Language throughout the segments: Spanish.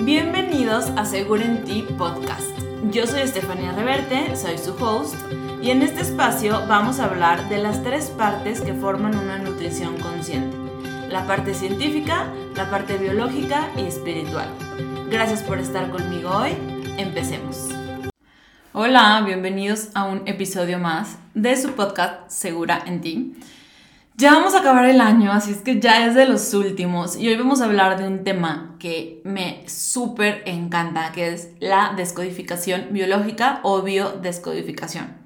Bienvenidos a Seguro en Ti Podcast. Yo soy Estefanía Reverte, soy su host, y en este espacio vamos a hablar de las tres partes que forman una nutrición consciente. La parte científica, la parte biológica y espiritual. Gracias por estar conmigo hoy. Empecemos. Hola, bienvenidos a un episodio más de su podcast Segura en Ti. Ya vamos a acabar el año, así es que ya es de los últimos y hoy vamos a hablar de un tema que me súper encanta, que es la descodificación biológica o biodescodificación.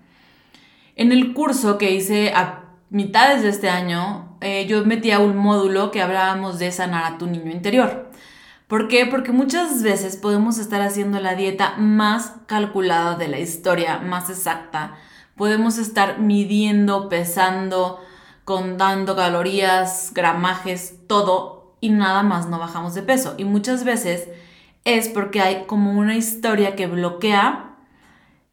En el curso que hice a mitades de este año, eh, yo metía un módulo que hablábamos de sanar a tu niño interior. ¿Por qué? Porque muchas veces podemos estar haciendo la dieta más calculada de la historia, más exacta. Podemos estar midiendo, pesando, contando calorías, gramajes, todo, y nada más no bajamos de peso. Y muchas veces es porque hay como una historia que bloquea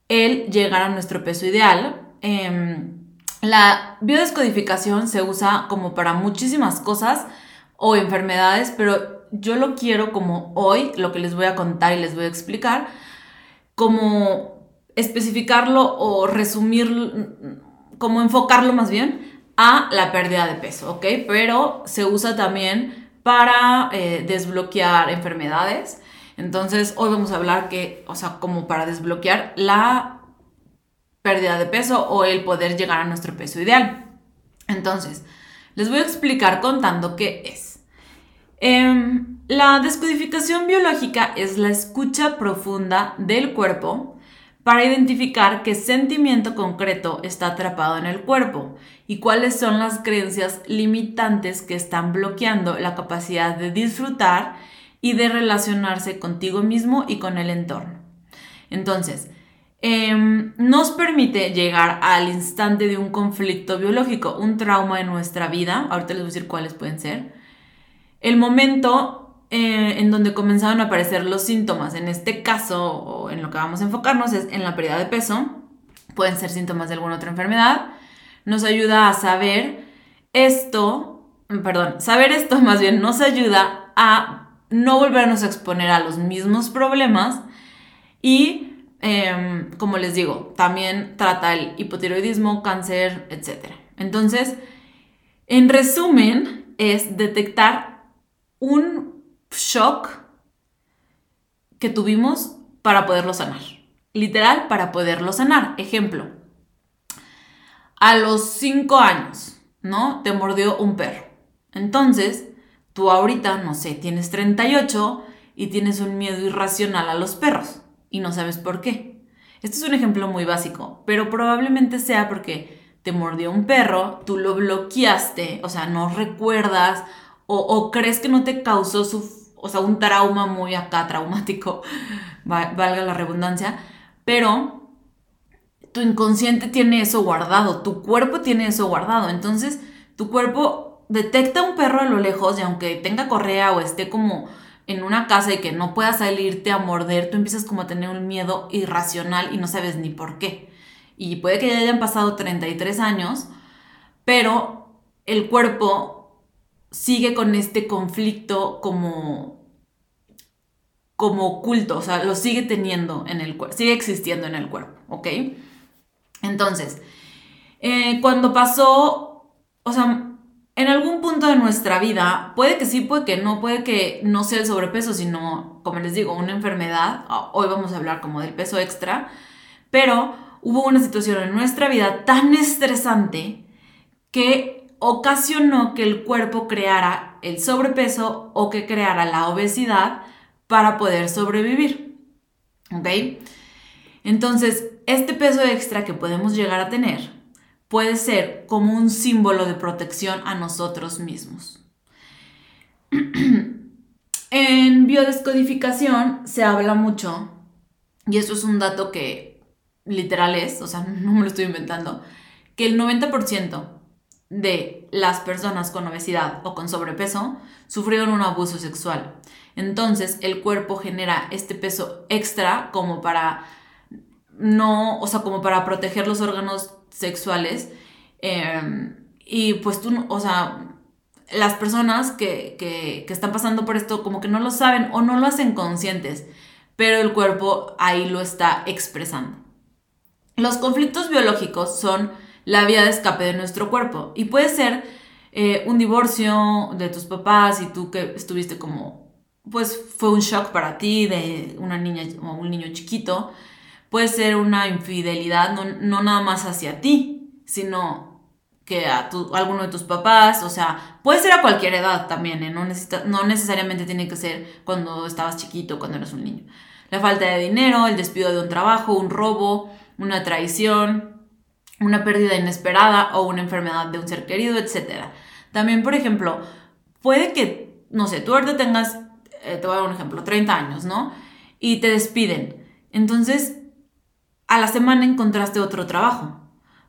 el llegar a nuestro peso ideal. Em, la biodescodificación se usa como para muchísimas cosas o enfermedades, pero yo lo quiero como hoy, lo que les voy a contar y les voy a explicar, como especificarlo o resumir, como enfocarlo más bien a la pérdida de peso, ¿ok? Pero se usa también para eh, desbloquear enfermedades. Entonces, hoy vamos a hablar que, o sea, como para desbloquear la pérdida de peso o el poder llegar a nuestro peso ideal. Entonces, les voy a explicar contando qué es. Em, la descodificación biológica es la escucha profunda del cuerpo para identificar qué sentimiento concreto está atrapado en el cuerpo y cuáles son las creencias limitantes que están bloqueando la capacidad de disfrutar y de relacionarse contigo mismo y con el entorno. Entonces, em, nos permite llegar al instante de un conflicto biológico, un trauma en nuestra vida, ahorita les voy a decir cuáles pueden ser, el momento eh, en donde comenzaron a aparecer los síntomas. En este caso, o en lo que vamos a enfocarnos, es en la pérdida de peso. Pueden ser síntomas de alguna otra enfermedad. Nos ayuda a saber esto, perdón, saber esto más bien nos ayuda a no volvernos a exponer a los mismos problemas y, em, como les digo, también trata el hipotiroidismo, cáncer, etc. Entonces, en resumen, es detectar un shock que tuvimos para poderlo sanar. Literal, para poderlo sanar. Ejemplo, a los 5 años, ¿no? Te mordió un perro. Entonces, tú ahorita, no sé, tienes 38 y tienes un miedo irracional a los perros y no sabes por qué. Este es un ejemplo muy básico, pero probablemente sea porque te mordió un perro, tú lo bloqueaste, o sea, no recuerdas o, crees que no te causó su o sea, un trauma muy acá traumático, valga la redundancia, pero tu inconsciente tiene eso guardado, tu cuerpo tiene eso guardado, entonces tu cuerpo detecta un perro a lo lejos y aunque tenga correa o esté como en una casa y que no pueda salirte a morder, tú empiezas como a tener un miedo irracional y no sabes ni por qué. Y puede que ya hayan pasado 33 años, pero el cuerpo sigue con este conflicto como como oculto, o sea, lo sigue teniendo en el cuerpo, sigue existiendo en el cuerpo, ¿ok? Entonces, eh, cuando pasó, o sea, en algún punto de nuestra vida, puede que sí, puede que no, puede que no sea el sobrepeso, sino, como les digo, una enfermedad, hoy vamos a hablar como del peso extra, pero hubo una situación en nuestra vida tan estresante que ocasionó que el cuerpo creara el sobrepeso o que creara la obesidad para poder sobrevivir. ¿Ok? Entonces, este peso extra que podemos llegar a tener puede ser como un símbolo de protección a nosotros mismos. en biodescodificación se habla mucho, y eso es un dato que literal es, o sea, no me lo estoy inventando, que el 90% de las personas con obesidad o con sobrepeso sufrieron un abuso sexual. Entonces el cuerpo genera este peso extra como para no, o sea, como para proteger los órganos sexuales. Em, y pues tú, o sea, las personas que, que, que están pasando por esto como que no lo saben o no lo hacen conscientes, pero el cuerpo ahí lo está expresando. Los conflictos biológicos son la vía de escape de nuestro cuerpo y puede ser eh, un divorcio de tus papás y tú que estuviste como, pues fue un shock para ti de una niña o un niño chiquito, puede ser una infidelidad no, no nada más hacia ti, sino que a, tu, alguno de tus papás, o sea, puede ser a cualquier edad también, ¿eh? no, necesita, no necesariamente tiene que ser cuando estabas chiquito, cuando eras un niño. La falta de dinero, el despido de un trabajo, un robo, una traición, una pérdida inesperada o una enfermedad de un ser querido, etc. También, por ejemplo, puede que, no sé, tú ahorita tengas, eh, te voy a dar un ejemplo, 30 años, ¿no? Y te despiden. Entonces, a la semana encontraste otro trabajo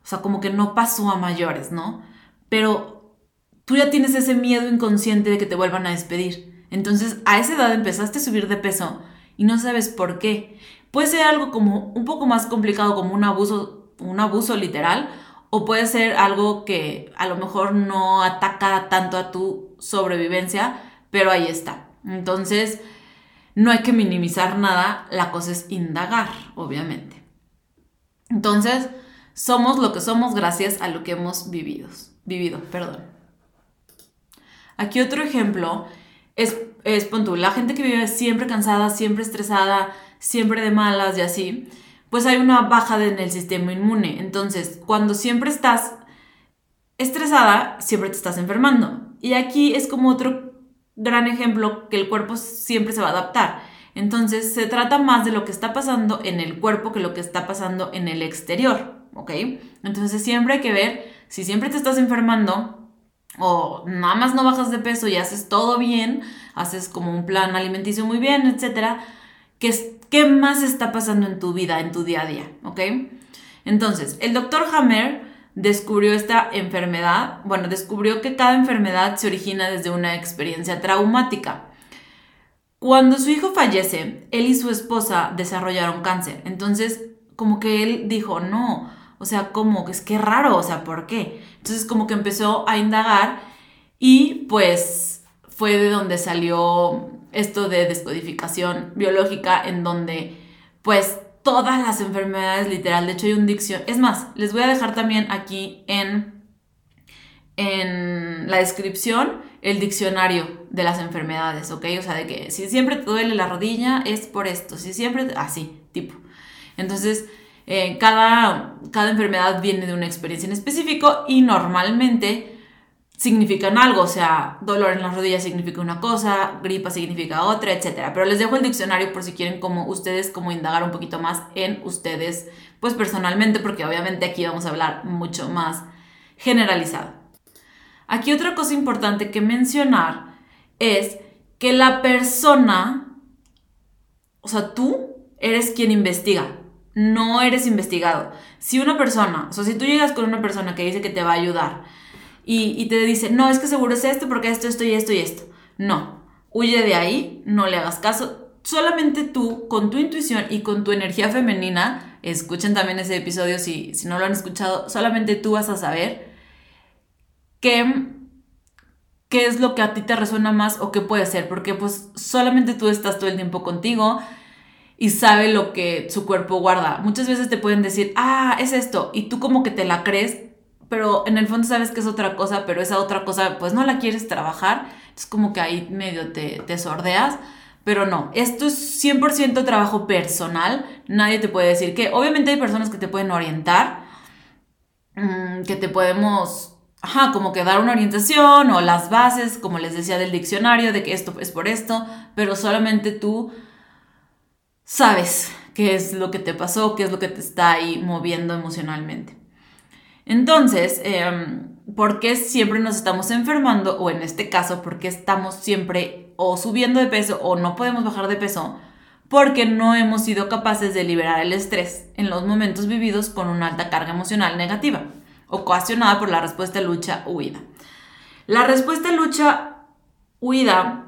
o sea, como que no pasó a mayores, ¿no? Pero tú ya tienes ese miedo inconsciente de que te vuelvan a despedir. Entonces, a esa edad empezaste a subir de peso y no sabes por qué. Puede ser algo como un poco más complicado, como un abuso, un abuso literal, o puede ser algo que a lo mejor no ataca tanto a tu sobrevivencia, pero ahí está. Entonces, no hay que minimizar nada, la cosa es indagar, obviamente. Entonces, somos lo que somos gracias a lo que hemos vivido. vivido. Perdón. Aquí otro ejemplo es, es la gente que vive siempre cansada, siempre estresada, siempre de malas y así, pues hay una baja en el sistema inmune. Entonces, cuando siempre estás estresada, siempre te estás enfermando. Y aquí es como otro gran ejemplo que el cuerpo siempre se va a adaptar. Entonces, se trata más de lo que está pasando en el cuerpo que lo que está pasando en el exterior. ¿ok? Entonces siempre hay que ver si siempre te estás enfermando o nada más no bajas de peso y haces todo bien, haces como un plan alimenticio muy bien, etcétera, ¿qué, qué más está pasando en tu vida, en tu día a día, ¿ok? Entonces, el doctor Hammer descubrió esta enfermedad, bueno, descubrió que cada enfermedad se origina desde una experiencia traumática. Cuando su hijo fallece, él y su esposa desarrollaron cáncer. Entonces, como que él dijo, no, o sea, como que es que raro, o sea, ¿por qué? Entonces como que empezó a indagar y pues fue de donde salió esto de descodificación biológica en donde pues todas las enfermedades literal, de hecho hay un dicción, es más, les voy a dejar también aquí en en la descripción el diccionario de las enfermedades, ¿ok? O sea, de que si siempre te duele la rodilla es por esto, si siempre, así, tipo. Entonces, eh, cada, cada enfermedad viene de una experiencia en específico y normalmente significan algo, o sea, dolor en las rodillas significa una cosa, gripa significa otra, etc. Pero les dejo el diccionario por si quieren como ustedes como indagar un poquito más en ustedes, pues personalmente, porque obviamente aquí vamos a hablar mucho más generalizado. Aquí otra cosa importante que mencionar es que la persona, o sea, tú eres quien investiga, no eres investigado. Si una persona, o sea, si tú llegas con una persona que dice que te va a ayudar y, te dice, no, es que seguro es esto porque esto, esto y esto y esto. No, huye de ahí, no le hagas caso. Solamente tú, con tu intuición y con tu energía femenina, escuchen también ese episodio si, si no lo han escuchado, solamente tú vas a saber qué, qué es lo que a ti te resuena más o qué puede ser, porque pues solamente tú estás todo el tiempo contigo y sabe lo que su cuerpo guarda. Muchas veces te pueden decir, ah, es esto, y tú como que te la crees, pero en el fondo sabes que es otra cosa, pero esa otra cosa pues no la quieres trabajar, es como que ahí medio te, te sordeas. Pero no, esto es 100% trabajo personal, nadie te puede decir que, obviamente hay personas que te pueden orientar, mm, que te podemos, ajá, como que dar una orientación o las bases, como les decía del diccionario, de que esto es por esto, pero solamente tú sabes qué es lo que te pasó, qué es lo que te está ahí moviendo emocionalmente. Entonces, em, ¿por qué siempre nos estamos enfermando? O en este caso, ¿por qué estamos siempre o subiendo de peso o no podemos bajar de peso? Porque no hemos sido capaces de liberar el estrés en los momentos vividos con una alta carga emocional negativa, ocasionada por la respuesta lucha-huida. La respuesta lucha-huida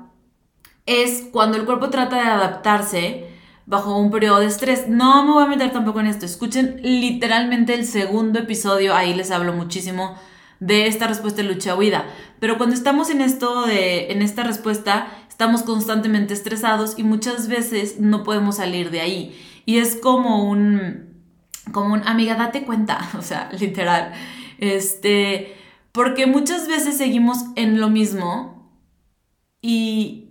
es cuando el cuerpo trata de adaptarse bajo un periodo de estrés. No me voy a meter tampoco en esto. Escuchen literalmente el segundo episodio, ahí les hablo muchísimo de esta respuesta de lucha-huida. Pero cuando estamos en esto de, en esta respuesta, estamos constantemente estresados y muchas veces no podemos salir de ahí. Y es como un, como un, amiga, date cuenta, o sea, literal. Este, porque muchas veces seguimos en lo mismo y,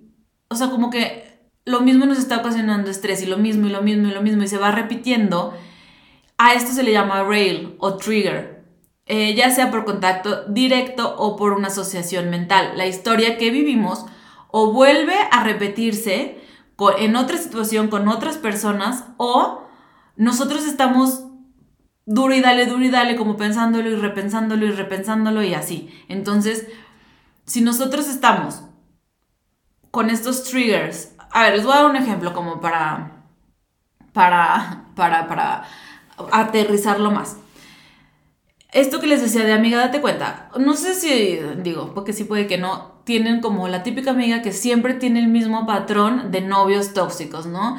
o sea, como que lo mismo nos está ocasionando estrés y lo mismo y lo mismo y lo mismo y se va repitiendo. A esto se le llama rail o trigger, eh, ya sea por contacto directo o por una asociación mental. La historia que vivimos o vuelve a repetirse en otra situación con otras personas o nosotros estamos duro y dale, duro y dale, como pensándolo y repensándolo y repensándolo y así. Entonces, si nosotros estamos con estos triggers, a ver, les voy a dar un ejemplo como para, para, para, para aterrizarlo más. Esto que les decía de amiga, date cuenta, no sé si, digo, porque sí puede que no, tienen como la típica amiga que siempre tiene el mismo patrón de novios tóxicos, ¿no?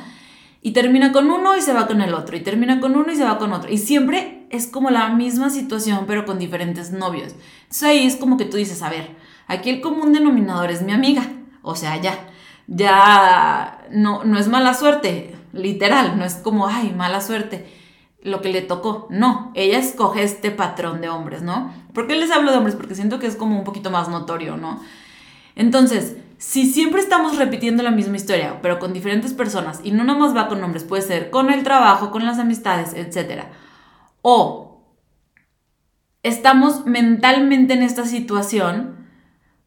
Y termina con uno y se va con el otro, y termina con uno y se va con otro. Y siempre es como la misma situación, pero con diferentes novios. Entonces ahí es como que tú dices, a ver, aquí el común denominador es mi amiga. O sea, ya, ya no, no es mala suerte, literal, no es como, ay, mala suerte lo que le tocó. No, ella escoge este patrón de hombres, ¿no? ¿Por qué les hablo de hombres? Porque siento que es como un poquito más notorio, ¿no? Entonces, si siempre estamos repitiendo la misma historia, pero con diferentes personas, y no nomás va con hombres, puede ser con el trabajo, con las amistades, etc. O estamos mentalmente en esta situación,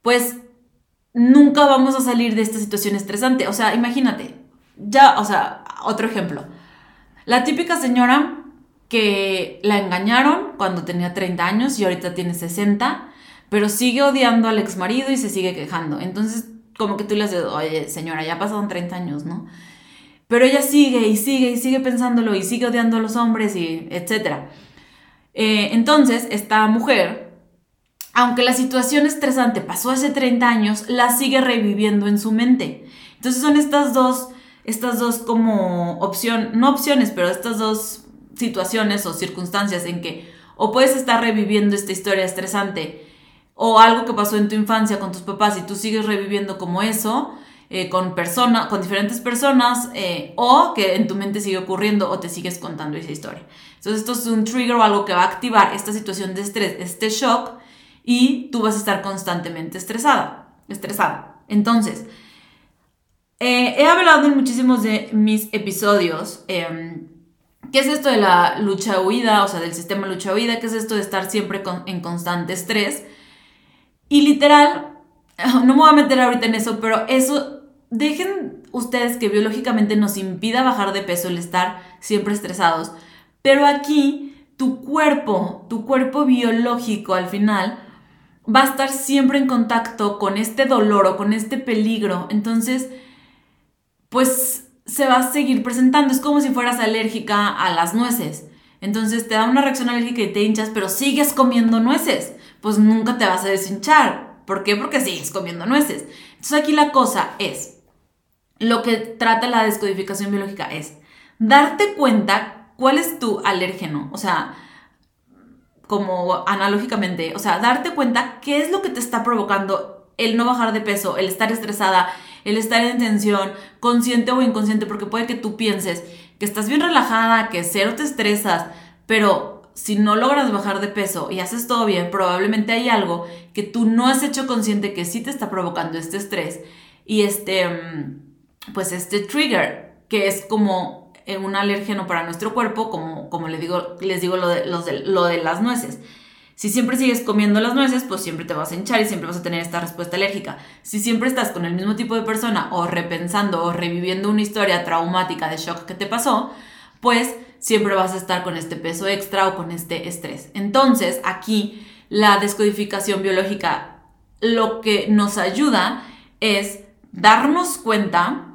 pues nunca vamos a salir de esta situación estresante. O sea, imagínate, ya, o sea, otro ejemplo. La típica señora que la engañaron cuando tenía 30 años y ahorita tiene 60, pero sigue odiando al ex marido y se sigue quejando. Entonces, como que tú le dices, oye, señora, ya pasaron 30 años, ¿no? Pero ella sigue y sigue y sigue pensándolo y sigue odiando a los hombres y etcétera. Eh, entonces, esta mujer, aunque la situación estresante pasó hace 30 años, la sigue reviviendo en su mente. Entonces son estas dos, estas dos como opción, no opciones, pero estas dos situaciones o circunstancias en que o puedes estar reviviendo esta historia estresante o algo que pasó en tu infancia con tus papás y tú sigues reviviendo como eso eh, con personas, con diferentes personas eh, o que en tu mente sigue ocurriendo o te sigues contando esa historia. Entonces esto es un trigger o algo que va a activar esta situación de estrés, este shock y tú vas a estar constantemente estresada, estresada. Entonces, eh, he hablado en muchísimos de mis episodios em, ¿Qué es esto de la lucha-huida? O sea, del sistema lucha-huida. ¿Qué es esto de estar siempre en constante estrés? Y literal, no me voy a meter ahorita en eso, pero eso, dejen ustedes que biológicamente nos impida bajar de peso el estar siempre estresados. Pero aquí, tu cuerpo, tu cuerpo biológico al final, va a estar siempre en contacto con este dolor o con este peligro. Entonces, pues se va a seguir presentando. Es como si fueras alérgica a las nueces. Entonces te da una reacción alérgica y te hinchas, pero sigues comiendo nueces. Pues nunca te vas a deshinchar. ¿Por qué? Porque sigues comiendo nueces. Entonces aquí la cosa es, lo que trata la descodificación biológica es darte cuenta cuál es tu alérgeno. O sea, como analógicamente, o sea, darte cuenta qué es lo que te está provocando el no bajar de peso, el estar estresada, el estar en tensión, consciente o inconsciente, porque puede que tú pienses que estás bien relajada, que cero te estresas, pero si no logras bajar de peso y haces todo bien, probablemente hay algo que tú no has hecho consciente que sí te está provocando este estrés y este, mm, pues este trigger, que es como un alérgeno para nuestro cuerpo, como, como les digo, les digo lo de, lo de las nueces. Si siempre sigues comiendo las nueces, pues siempre te vas a hinchar y siempre vas a tener esta respuesta alérgica. Si siempre estás con el mismo tipo de persona o repensando o reviviendo una historia traumática de shock que te pasó, pues siempre vas a estar con este peso extra o con este estrés. Entonces, aquí la descodificación biológica lo que nos ayuda es darnos cuenta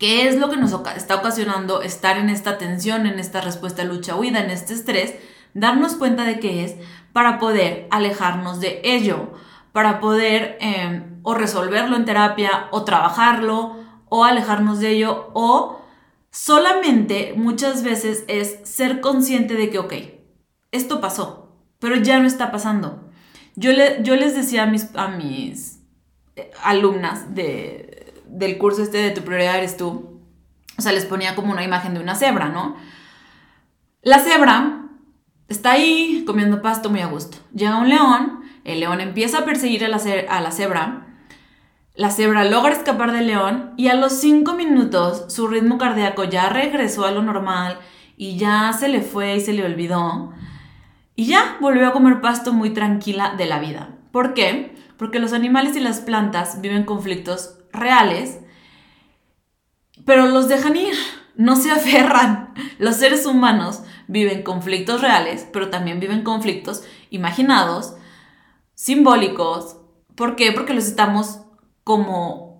qué es lo que nos está ocasionando estar en esta tensión, en esta respuesta lucha-huida, en este estrés, darnos cuenta de qué es para poder alejarnos de ello, para poder em, o resolverlo en terapia o trabajarlo o alejarnos de ello o solamente muchas veces es ser consciente de que, ok, esto pasó, pero ya no está pasando. Yo, le, yo les decía a mis, a mis eh, alumnas de, del curso este de Tu prioridad eres tú, o sea, les ponía como una imagen de una cebra, ¿no? La cebra está ahí comiendo pasto muy a gusto. Llega un león, el león empieza a perseguir a la, a la cebra, la cebra logra escapar del león y a los cinco minutos su ritmo cardíaco ya regresó a lo normal y ya se le fue y se le olvidó. Y ya volvió a comer pasto muy tranquila de la vida. ¿Por qué? Porque los animales y las plantas viven conflictos reales, pero los dejan ir, no se aferran. Los seres humanos viven conflictos reales, pero también viven conflictos imaginados, simbólicos. ¿Por qué? Porque los estamos como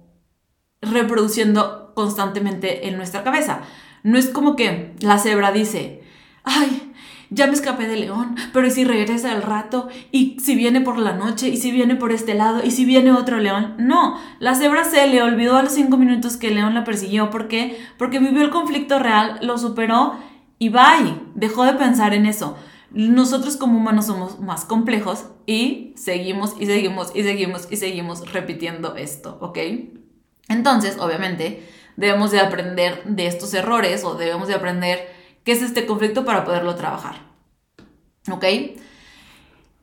reproduciendo constantemente en nuestra cabeza. No es como que la cebra dice, ay, ya me escapé del león, pero ¿y si regresa al rato? ¿Y si viene por la noche? ¿Y si viene por este lado? ¿Y si viene otro león? No, la cebra se le olvidó a los cinco minutos que león la persiguió. ¿Por qué? Porque vivió el conflicto real, lo superó y bye, dejó de pensar en eso. Nosotros como humanos somos más complejos y seguimos y seguimos y seguimos y seguimos repitiendo esto, ¿ok? Entonces, obviamente, debemos de aprender de estos errores o debemos de aprender qué es este conflicto para poderlo trabajar, ¿ok?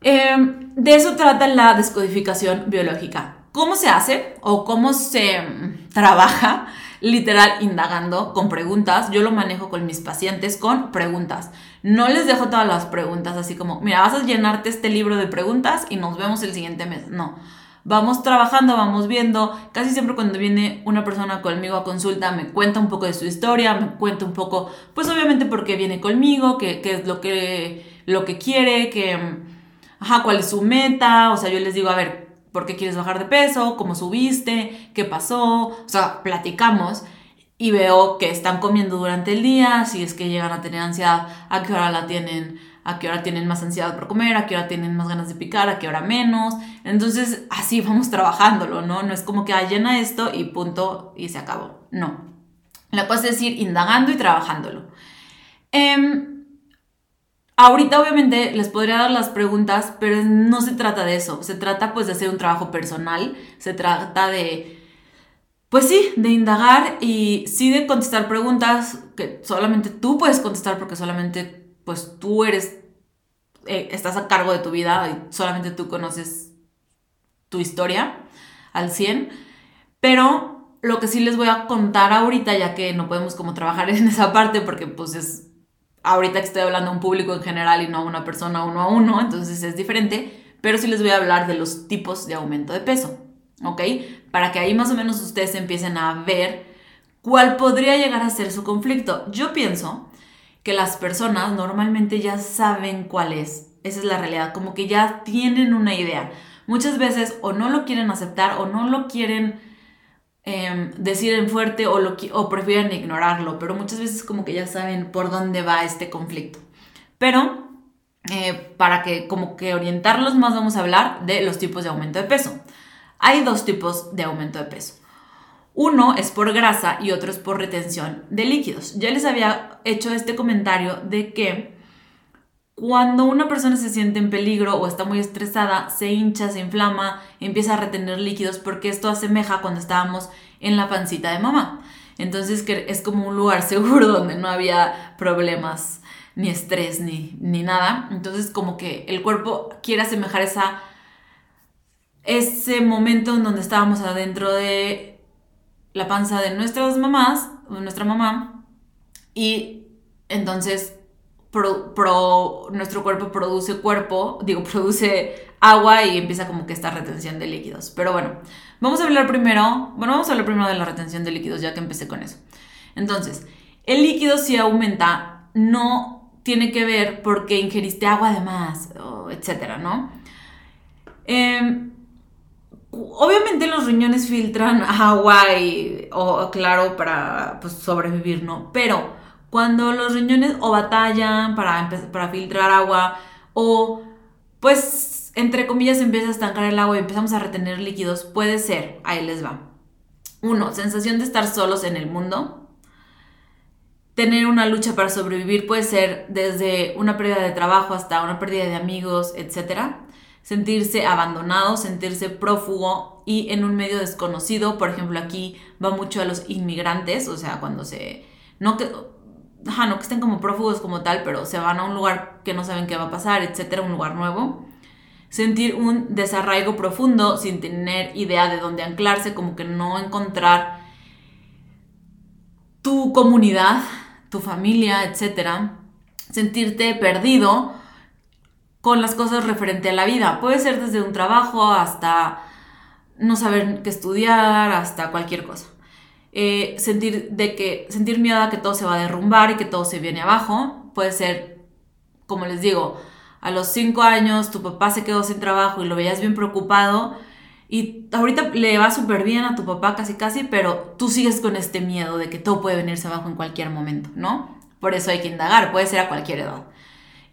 Em, de eso trata la descodificación biológica. ¿Cómo se hace o cómo se mm, trabaja? literal indagando con preguntas. Yo lo manejo con mis pacientes con preguntas. No les dejo todas las preguntas así como, mira, vas a llenarte este libro de preguntas y nos vemos el siguiente mes. No. Vamos trabajando, vamos viendo. Casi siempre cuando viene una persona conmigo a consulta me cuenta un poco de su historia, me cuenta un poco, pues obviamente por qué viene conmigo, qué, qué es lo que, lo que quiere, que, ajá, cuál es su meta. O sea, yo les digo, a ver, por qué quieres bajar de peso, cómo subiste, qué pasó, o sea, platicamos y veo que están comiendo durante el día, si es que llegan a tener ansiedad, a qué hora la tienen, a qué hora tienen más ansiedad por comer, a qué hora tienen más ganas de picar, a qué hora menos. Entonces, así vamos trabajándolo, ¿no? No es como que ah, llena esto y punto y se acabó. No. La cosa es ir indagando y trabajándolo. Eh, Ahorita obviamente les podría dar las preguntas, pero no se trata de eso. Se trata pues de hacer un trabajo personal. Se trata de, pues sí, de indagar y sí de contestar preguntas que solamente tú puedes contestar porque solamente pues tú eres, eh, estás a cargo de tu vida y solamente tú conoces tu historia al 100. Pero lo que sí les voy a contar ahorita, ya que no podemos como trabajar en esa parte porque pues es ahorita que estoy hablando a un público en general y no a una persona uno a uno, entonces es diferente, pero sí les voy a hablar de los tipos de aumento de peso, ¿ok? Para que ahí más o menos ustedes empiecen a ver cuál podría llegar a ser su conflicto. Yo pienso que las personas normalmente ya saben cuál es, esa es la realidad, como que ya tienen una idea. Muchas veces o no lo quieren aceptar o no lo quieren Em, decir en fuerte o, lo, o prefieren ignorarlo, pero muchas veces como que ya saben por dónde va este conflicto. Pero eh, para que como que orientarlos más vamos a hablar de los tipos de aumento de peso. Hay dos tipos de aumento de peso. Uno es por grasa y otro es por retención de líquidos. Ya les había hecho este comentario de que cuando una persona se siente en peligro o está muy estresada, se hincha, se inflama, empieza a retener líquidos porque esto asemeja cuando estábamos en la pancita de mamá. Entonces que es como un lugar seguro donde no había problemas, ni estrés, ni, ni nada. Entonces como que el cuerpo quiere asemejar esa, ese momento en donde estábamos adentro de la panza de nuestras mamás, nuestra mamá, y entonces nuestro cuerpo produce cuerpo, digo, produce agua y empieza como que esta retención de líquidos. Pero bueno, vamos a hablar primero, bueno, vamos a hablar primero de la retención de líquidos, ya que empecé con eso. Entonces, el líquido si aumenta, no tiene que ver porque ingeriste agua de más, etcétera, ¿no? Em, obviamente los riñones filtran agua y, o claro, para pues, sobrevivir, ¿no? Pero cuando los riñones o batallan para, para filtrar agua o pues entre comillas empieza a estancar el agua y empezamos a retener líquidos, puede ser, ahí les va. Uno, sensación de estar solos en el mundo. Tener una lucha para sobrevivir puede ser desde una pérdida de trabajo hasta una pérdida de amigos, etc. sentirse abandonado, sentirse prófugo y en un medio desconocido. Por ejemplo, aquí va mucho a los inmigrantes, o sea, cuando se... No que, ajá, no que estén como prófugos como tal, pero se van a un lugar que no saben qué va a pasar, etcétera, un lugar nuevo. Sentir un desarraigo profundo sin tener idea de dónde anclarse, como que no encontrar tu comunidad, tu familia, etcétera. Sentirte perdido con las cosas referente a la vida. Puede ser desde un trabajo hasta no saber qué estudiar, hasta cualquier cosa. Eh, sentir, de que, sentir miedo a que todo se va a derrumbar y que todo se viene abajo. Puede ser, como les digo, a los cinco años tu papá se quedó sin trabajo y lo veías bien preocupado y ahorita le va súper bien a tu papá casi casi, pero tú sigues con este miedo de que todo puede venirse abajo en cualquier momento, ¿no? Por eso hay que indagar, puede ser a cualquier edad.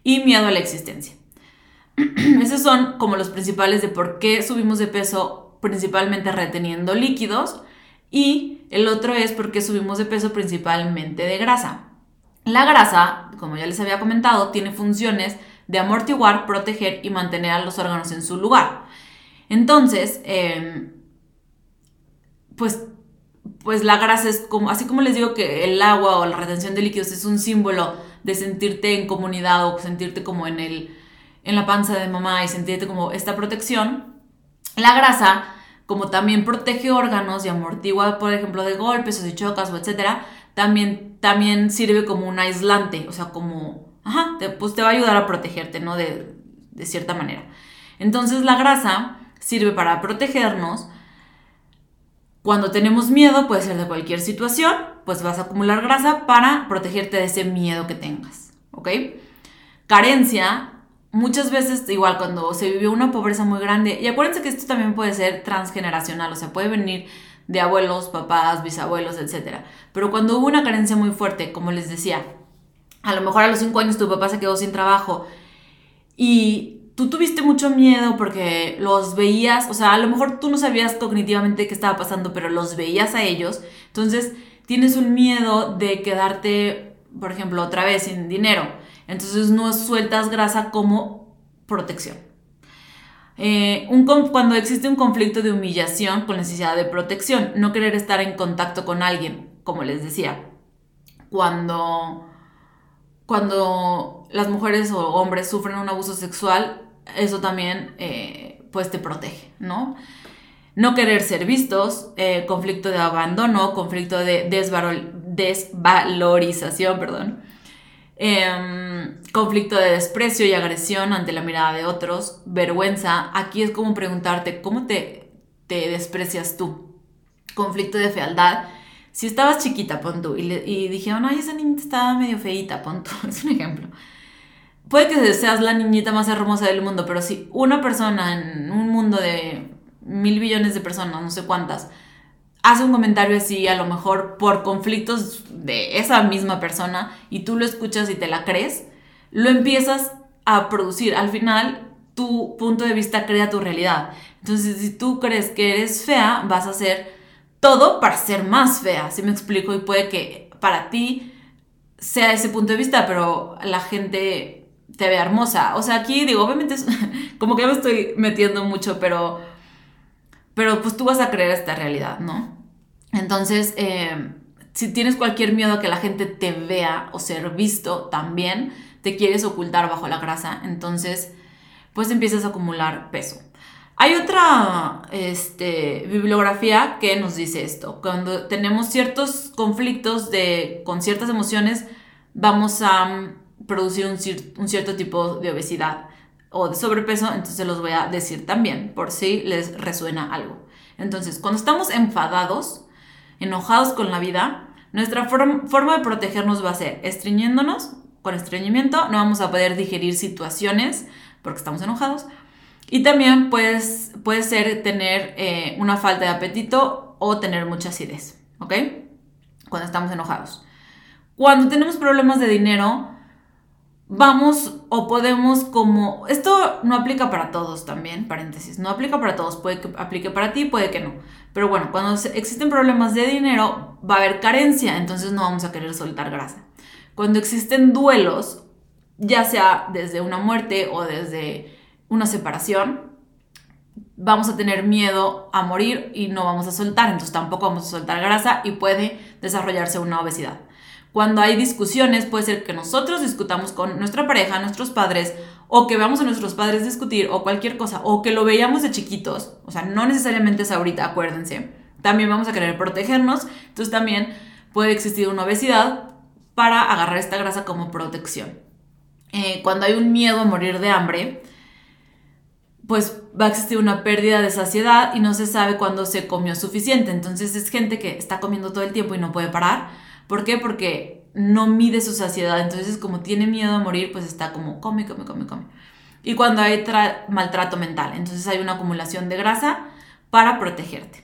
Y miedo a la existencia. Esos son como los principales de por qué subimos de peso, principalmente reteniendo líquidos. Y el otro es por qué subimos de peso principalmente de grasa. La grasa, como ya les había comentado, tiene funciones de amortiguar, proteger y mantener a los órganos en su lugar. Entonces, em, pues, pues la grasa es como, así como les digo que el agua o la retención de líquidos es un símbolo de sentirte en comunidad o sentirte como en el, en la panza de mamá y sentirte como esta protección, la grasa, como también protege órganos y amortigua, por ejemplo, de golpes o de chocas o etcétera, también, también sirve como un aislante, o sea, como, ajá, pues te va a ayudar a protegerte, ¿no? De, de cierta manera. Entonces la grasa sirve para protegernos. Cuando tenemos miedo, puede ser de cualquier situación, pues vas a acumular grasa para protegerte de ese miedo que tengas, ¿ok? Carencia muchas veces, igual cuando se vivió una pobreza muy grande, y acuérdense que esto también puede ser transgeneracional, o sea, puede venir de abuelos, papás, bisabuelos, etc. Pero cuando hubo una carencia muy fuerte, como les decía, a lo mejor a los 5 años tu papá se quedó sin trabajo y tú tuviste mucho miedo porque los veías, o sea, a lo mejor tú no sabías cognitivamente qué estaba pasando, pero los veías a ellos, entonces tienes un miedo de quedarte, por ejemplo, otra vez sin dinero entonces no sueltas grasa como protección. Eh, cuando existe un conflicto de humillación con necesidad de protección, no querer estar en contacto con alguien, como les decía, cuando, cuando las mujeres o hombres sufren un abuso sexual, eso también eh, pues te protege, ¿no? No querer ser vistos, eh, conflicto de abandono, conflicto de desvalorización, perdón, Em, conflicto de desprecio y agresión ante la mirada de otros, vergüenza. Aquí es como preguntarte, ¿cómo te, te desprecias tú? Conflicto de fealdad. Si estabas chiquita, pon y, dijeron, ay, esa niñita estaba medio feita, pon es un ejemplo. Puede que seas la niñita más hermosa del mundo, pero si una persona en un mundo de mil billones de personas, no sé cuántas, hace un comentario así, a lo mejor por conflictos de esa misma persona, y tú lo escuchas y te la crees, lo empiezas a producir. Al final, tu punto de vista crea tu realidad. Entonces, si tú crees que eres fea, vas a hacer todo para ser más fea, ¿sí me explico? Y puede que para ti sea ese punto de vista, pero la gente te ve hermosa. O sea, aquí digo, obviamente como que me estoy metiendo mucho, pero pero pues tú vas a creer esta realidad, ¿no? Entonces, eh, si tienes cualquier miedo a que la gente te vea o ser visto también, te quieres ocultar bajo la grasa, entonces pues empiezas a acumular peso. Hay otra este, bibliografía que nos dice esto. Cuando tenemos ciertos conflictos de, con ciertas emociones, vamos a mm, producir un, un, cierto tipo de obesidad o de sobrepeso, entonces los voy a decir también, por si les resuena algo. Entonces, cuando estamos enfadados, enojados con la vida, nuestra forma de protegernos va a ser estreñiéndonos, con estreñimiento no vamos a poder digerir situaciones porque estamos enojados. Y también pues, puede ser tener eh, una falta de apetito o tener mucha acidez, ¿ok? Cuando estamos enojados. Cuando tenemos problemas de dinero, vamos o podemos como... Esto no aplica para todos también, paréntesis, no aplica para todos, puede que aplique para ti, puede que no. Pero bueno, cuando existen problemas de dinero, va a haber carencia, entonces no vamos a querer soltar grasa. Cuando existen duelos, ya sea desde una muerte o desde una separación, vamos a tener miedo a morir y no vamos a soltar, entonces tampoco vamos a soltar grasa y puede desarrollarse una obesidad. Cuando hay discusiones, puede ser que nosotros discutamos con nuestra pareja, nuestros padres, o que veamos a nuestros padres discutir, o cualquier cosa, o que lo veíamos de chiquitos, o sea, no necesariamente es ahorita, acuérdense. También vamos a querer protegernos, entonces también puede existir una obesidad para agarrar esta grasa como protección. Eh, cuando hay un miedo a morir de hambre, pues va a existir una pérdida de saciedad y no se sabe cuándo se comió suficiente. Entonces es gente que está comiendo todo el tiempo y no puede parar. ¿Por qué? Porque no mide su saciedad. Entonces como tiene miedo a morir, pues está como come, come, come, come. Y cuando hay maltrato mental, entonces hay una acumulación de grasa para protegerte.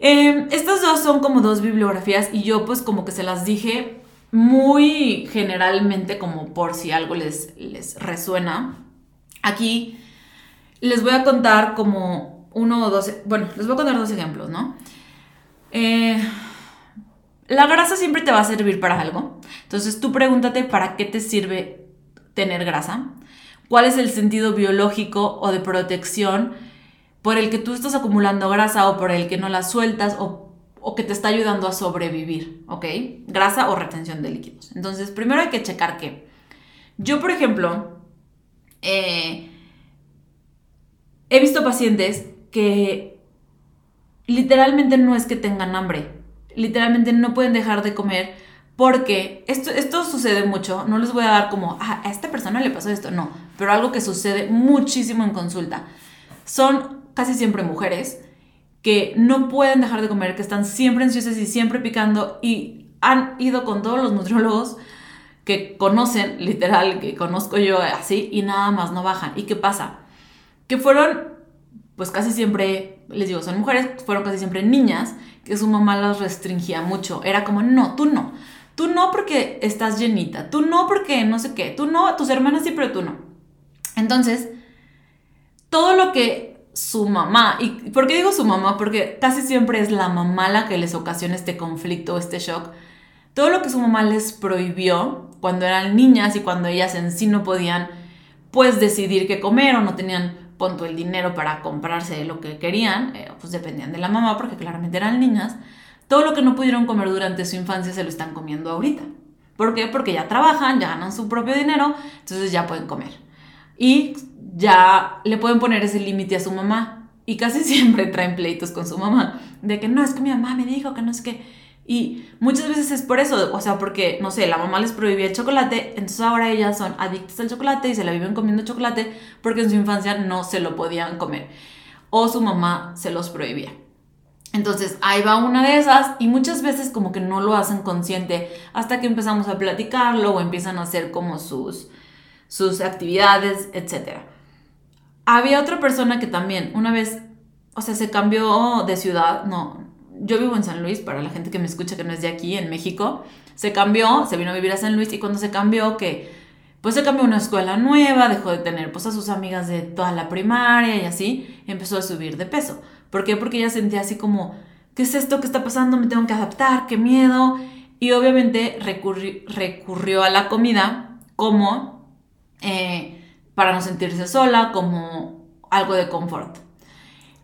Eh, estas dos son como dos bibliografías y yo pues como que se las dije muy generalmente como por si algo les, les resuena. Aquí les voy a contar como uno o dos, bueno, les voy a contar dos ejemplos, ¿no? Eh, la grasa siempre te va a servir para algo. Entonces tú pregúntate para qué te sirve tener grasa. ¿Cuál es el sentido biológico o de protección por el que tú estás acumulando grasa o por el que no la sueltas o, que te está ayudando a sobrevivir? ¿Ok? Grasa o retención de líquidos. Entonces primero hay que checar que yo, por ejemplo, eh, he visto pacientes que literalmente no es que tengan hambre, literalmente no pueden dejar de comer porque esto, esto sucede mucho, no les voy a dar como, ah, a esta persona le pasó esto, no, pero algo que sucede muchísimo en consulta. Son casi siempre mujeres que no pueden dejar de comer, que están siempre ansiosas y siempre picando y han ido con todos los nutriólogos que conocen, literal, que conozco yo así, y nada más no bajan. ¿Y qué pasa? que fueron, pues casi siempre, les digo, son mujeres, fueron casi siempre niñas, que su mamá las restringía mucho. Era como, no, tú no. Tú no porque estás llenita. Tú no porque no sé qué. Tú no, tus hermanas sí, pero tú no. Entonces, todo lo que su mamá, y ¿por qué digo su mamá? Porque casi siempre es la mamá la que les ocasiona este conflicto, este shock. Todo lo que su mamá les prohibió cuando eran niñas y cuando ellas en sí no podían, pues, decidir qué comer o no tenían punto el dinero para comprarse lo que querían, eh, pues dependían de la mamá porque claramente eran niñas, todo lo que no pudieron comer durante su infancia se lo están comiendo ahorita. ¿Por qué? Porque ya trabajan, ya ganan su propio dinero, entonces ya pueden comer. Y ya le pueden poner ese límite a su mamá. Y casi siempre traen pleitos con su mamá. De que no, es que mi mamá me dijo que no es que y muchas veces es por eso, o sea, porque, no sé, la mamá les prohibía el chocolate, entonces ahora ellas son adictas al chocolate y se la viven comiendo chocolate porque en su infancia no se lo podían comer. O su mamá se los prohibía. Entonces ahí va una de esas y muchas veces como que no lo hacen consciente hasta que empezamos a platicarlo o empiezan a hacer como sus, sus actividades, etc. Había otra persona que también una vez, o sea, se cambió de ciudad, no, yo vivo en San Luis, para la gente que me escucha que no es de aquí, en México, se cambió, se vino a vivir a San Luis y cuando se cambió, que pues se cambió a una escuela nueva, dejó de tener pues a sus amigas de toda la primaria y así, empezó a subir de peso. ¿Por qué? Porque ella sentía así como, ¿qué es esto que está pasando? Me tengo que adaptar, qué miedo. Y obviamente recurrió a la comida como eh, para no sentirse sola, como algo de confort.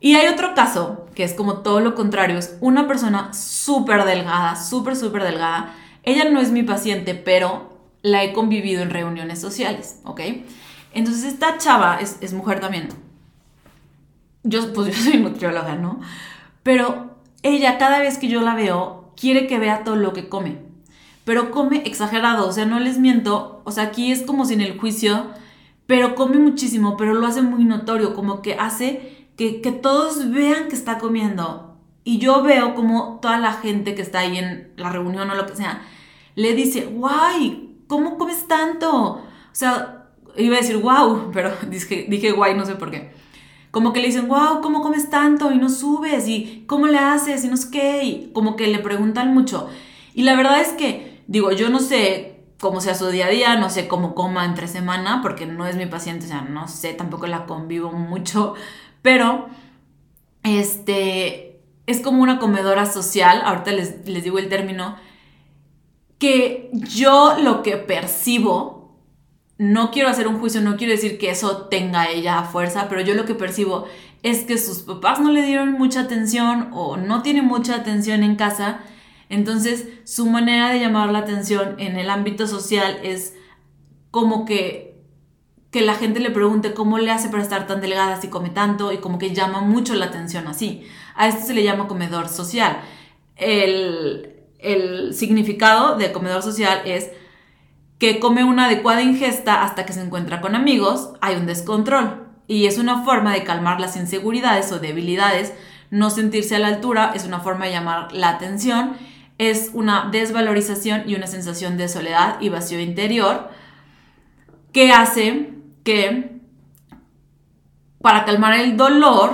Y hay otro caso, que es como todo lo contrario, es una persona súper delgada, súper, súper delgada. Ella no es mi paciente, pero la he convivido en reuniones sociales, ¿ok? Entonces esta chava es, mujer también. Yo, pues yo soy nutrióloga, ¿no? Pero ella cada vez que yo la veo, quiere que vea todo lo que come. Pero come exagerado, o sea, no les miento. O sea, aquí es como sin el juicio, pero come muchísimo, pero lo hace muy notorio, como que hace que, todos vean que está comiendo. Y yo veo como toda la gente que está ahí en la reunión o lo que sea, le dice, guay, ¿cómo comes tanto? O sea, iba a decir wow, pero dije, dije guay, no sé por qué. Como que le dicen, wow, ¿cómo comes tanto? Y no subes, y ¿cómo le haces? Y no sé qué, y como que le preguntan mucho. Y la verdad es que, digo, yo no sé cómo sea su día a día, no sé cómo coma entre semana, porque no es mi paciente, o sea, no sé, tampoco la convivo mucho, pero, este, es como una comedora social, ahorita les, digo el término, que yo lo que percibo no quiero hacer un juicio, no quiero decir que eso tenga ella a fuerza, pero yo lo que percibo es que sus papás no le dieron mucha atención o no tiene mucha atención en casa. Entonces, su manera de llamar la atención en el ámbito social es como que que la gente le pregunte cómo le hace para estar tan delgada si come tanto y como que llama mucho la atención así. A esto se le llama comedor social. El, el significado de comedor social es que come una adecuada ingesta hasta que se encuentra con amigos, hay un descontrol. Y es una forma de calmar las inseguridades o debilidades. No sentirse a la altura es una forma de llamar la atención. Es una desvalorización y una sensación de soledad y vacío interior que hace que para calmar el dolor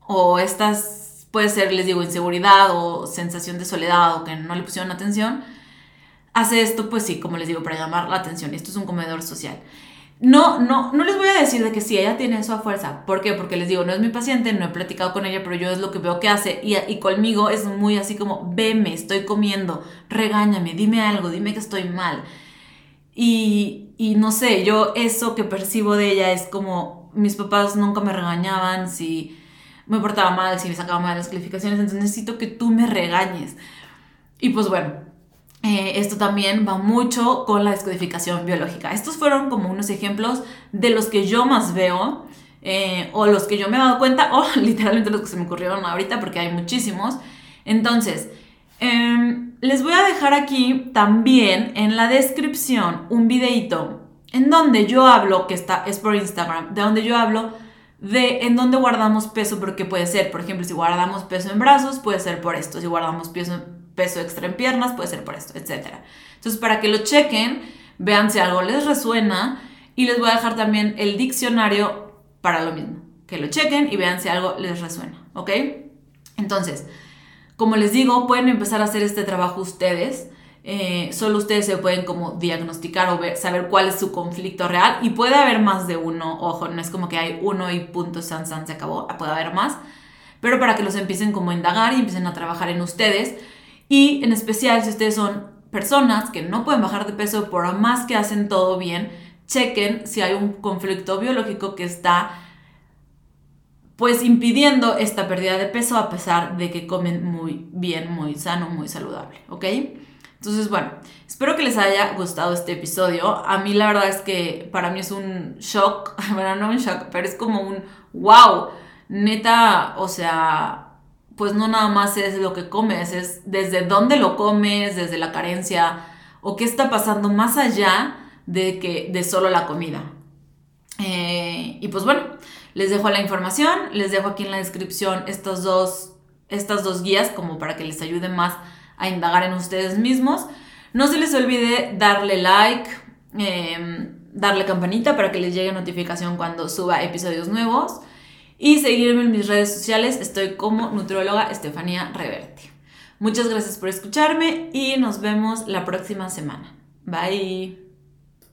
o estas, puede ser, les digo, inseguridad o sensación de soledad o que no le pusieron atención, hace esto, pues sí, como les digo, para llamar la atención. Esto es un comedor social. No, no, no les voy a decir de que sí, ella tiene eso a fuerza. ¿Por qué? Porque les digo, no es mi paciente, no he platicado con ella, pero yo es lo que veo que hace. Y, y conmigo es muy así como, veme, estoy comiendo, regáñame, dime algo, dime que estoy mal. Y, y no sé, yo eso que percibo de ella es como, mis papás nunca me regañaban si me portaba mal, si me sacaba mal las calificaciones, entonces necesito que tú me regañes. Y pues bueno, eh, esto también va mucho con la descodificación biológica. Estos fueron como unos ejemplos de los que yo más veo, eh, o los que yo me he dado cuenta, o literalmente los que se me ocurrieron ahorita, porque hay muchísimos. Entonces, em, les voy a dejar aquí también en la descripción un videito en donde yo hablo, que está, es por Instagram, de donde yo hablo de en dónde guardamos peso, porque puede ser, por ejemplo, si guardamos peso en brazos, puede ser por esto, si guardamos peso, peso extra en piernas, puede ser por esto, etc. Entonces, para que lo chequen, vean si algo les resuena y les voy a dejar también el diccionario para lo mismo, que lo chequen y vean si algo les resuena, ¿ok? Entonces, como les digo, pueden empezar a hacer este trabajo ustedes. Eh, solo ustedes se pueden como diagnosticar o saber cuál es su conflicto real y puede haber más de uno, ojo, no es como que hay uno y punto, san, san, se acabó, puede haber más, pero para que los empiecen como a indagar y empiecen a trabajar en ustedes y en especial si ustedes son personas que no pueden bajar de peso por más que hacen todo bien, chequen si hay un conflicto biológico que está pues impidiendo esta pérdida de peso a pesar de que comen muy bien, muy sano, muy saludable, ¿ok? Entonces, bueno, espero que les haya gustado este episodio. A mí la verdad es que para mí es un shock, bueno, no un shock, pero es como un wow, neta, o sea, pues no nada más es lo que comes, es desde dónde lo comes, desde la carencia, o qué está pasando más allá de, que, de solo la comida. Eh, y pues bueno, les dejo la información, les dejo aquí en la descripción estos dos, estas dos guías como para que les ayude más a indagar en ustedes mismos. No se les olvide darle like, em, darle campanita para que les llegue notificación cuando suba episodios nuevos y seguirme en mis redes sociales. Estoy como nutrióloga Estefanía Reverte. Muchas gracias por escucharme y nos vemos la próxima semana. Bye.